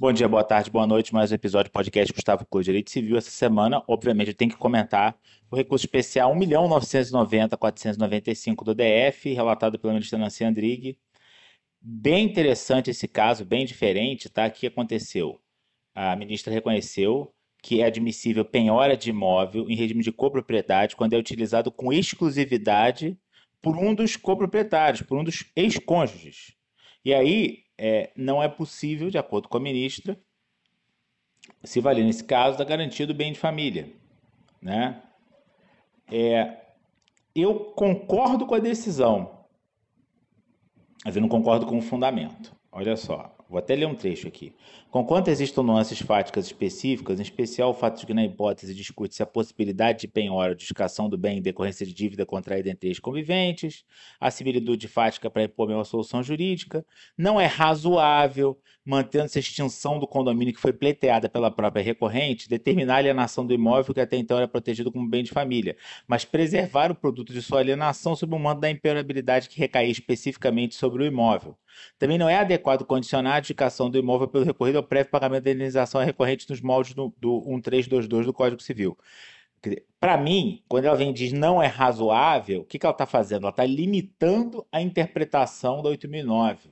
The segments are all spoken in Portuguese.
Bom dia, boa tarde, boa noite. Mais um episódio do podcast Gustavo Clô Direito Civil. Essa semana, obviamente, eu tenho que comentar o recurso especial 1.990.495 do DF, relatado pela ministra Nancy Andrighi. Bem interessante esse caso, bem diferente, tá? O que aconteceu? A ministra reconheceu que é admissível penhora de imóvel em regime de copropriedade quando é utilizado com exclusividade por um dos coproprietários, por um dos ex-cônjuges. E aí é, não é possível, de acordo com a ministra, se valer nesse caso da garantia do bem de família. Né? É, eu concordo com a decisão, mas eu não concordo com o fundamento. Olha só, vou até ler um trecho aqui. Conquanto existam nuances fáticas específicas, em especial o fato de que na hipótese discute-se a possibilidade de penhora ou discação do bem em decorrência de dívida contraída entre ex-conviventes, a similitude fática para impor uma solução jurídica, não é razoável, mantendo-se a extinção do condomínio que foi pleiteada pela própria recorrente, determinar a alienação do imóvel que até então era protegido como bem de família, mas preservar o produto de sua alienação sob o mando da imperabilidade que recaía especificamente sobre o imóvel. Também não é adequado condicionar a adjudicação do imóvel pelo recorrido ao prévio pagamento da indenização recorrente nos moldes do, do 1322 do Código Civil. Para mim, quando ela vem e diz não é razoável, o que, que ela está fazendo? Ela está limitando a interpretação da 8009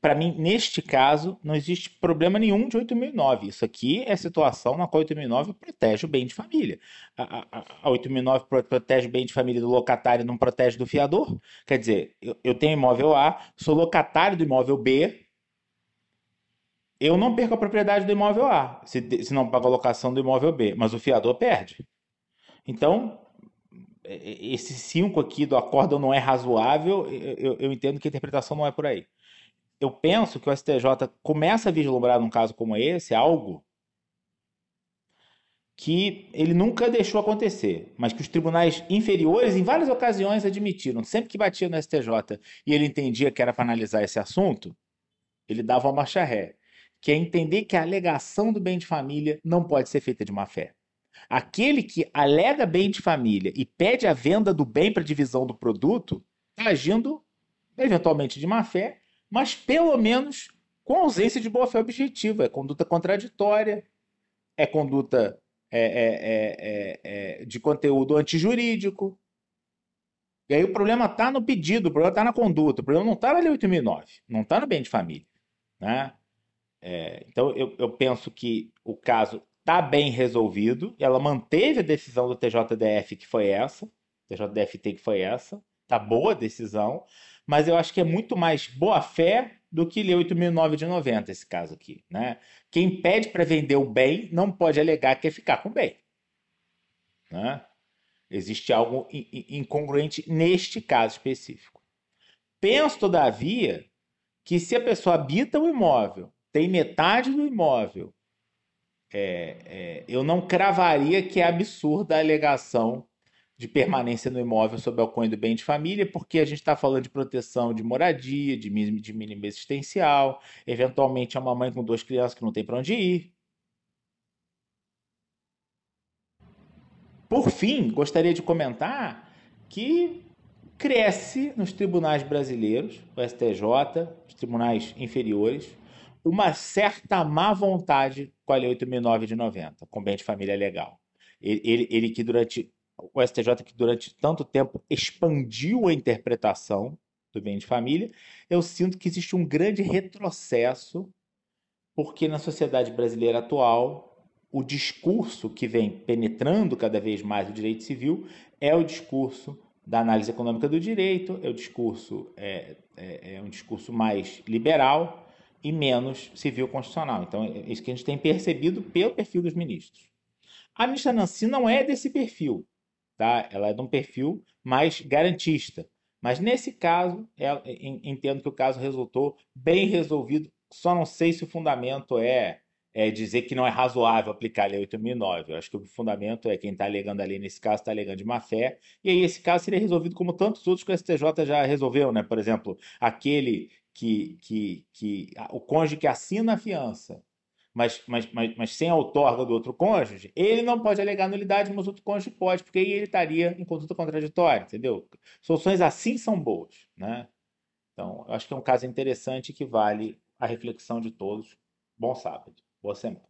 para mim, neste caso, não existe problema nenhum de 8009. Isso aqui é situação na qual a 8009 protege o bem de família. A, a, a 8009 protege o bem de família do locatário e não protege do fiador. Quer dizer, eu, eu tenho imóvel A, sou locatário do imóvel B, eu não perco a propriedade do imóvel A, se, se não pago a locação do imóvel B, mas o fiador perde. Então, esse 5 aqui do acórdão não é razoável, eu, eu entendo que a interpretação não é por aí eu penso que o STJ começa a vislumbrar num caso como esse algo que ele nunca deixou acontecer, mas que os tribunais inferiores, em várias ocasiões, admitiram. Sempre que batia no STJ e ele entendia que era para analisar esse assunto, ele dava uma marcha ré, que é entender que a alegação do bem de família não pode ser feita de má fé. Aquele que alega bem de família e pede a venda do bem para divisão do produto, está agindo eventualmente de má fé mas pelo menos com ausência de boa-fé objetiva. É conduta contraditória, é conduta é, é, é, é, é de conteúdo antijurídico. E aí o problema está no pedido, o problema está na conduta, o problema não está na Lei 8009, não está no bem de família. Né? É, então eu, eu penso que o caso está bem resolvido, ela manteve a decisão do TJDF que foi essa, TJDFT que foi essa, tá boa a decisão, mas eu acho que é muito mais boa-fé do que ler 8.009 de 90, esse caso aqui. Né? Quem pede para vender o bem não pode alegar que quer ficar com o bem. Né? Existe algo incongruente neste caso específico. Penso, todavia, que se a pessoa habita o imóvel, tem metade do imóvel, é, é, eu não cravaria que é absurda a alegação de permanência no imóvel sob o cunho do bem de família, porque a gente está falando de proteção de moradia, de, de mínimo existencial, eventualmente é uma mãe com duas crianças que não tem para onde ir. Por fim, gostaria de comentar que cresce nos tribunais brasileiros, o STJ, os tribunais inferiores, uma certa má vontade com a Lei 8.009 de 90, com bem de família legal. Ele, ele, ele que durante o STJ que durante tanto tempo expandiu a interpretação do bem de família, eu sinto que existe um grande retrocesso, porque na sociedade brasileira atual, o discurso que vem penetrando cada vez mais o direito civil é o discurso da análise econômica do direito, é o discurso é, é, é um discurso mais liberal e menos civil constitucional. Então, é isso que a gente tem percebido pelo perfil dos ministros. A ministra Nancy não é desse perfil tá? Ela é de um perfil mais garantista. Mas nesse caso, ela, entendo que o caso resultou bem resolvido. Só não sei se o fundamento é, é dizer que não é razoável aplicar a Lei 8009. Eu acho que o fundamento é quem está alegando ali nesse caso está alegando de má fé. E aí esse caso seria resolvido como tantos outros que o STJ já resolveu, né? Por exemplo, aquele que, que, que o cônjuge que assina a fiança mas, mas, mas, mas sem a outorga do outro cônjuge, ele não pode alegar nulidade, mas o outro cônjuge pode, porque aí ele estaria em conduta contraditória, entendeu? Soluções assim são boas, né? Então, eu acho que é um caso interessante que vale a reflexão de todos. Bom sábado. Boa semana.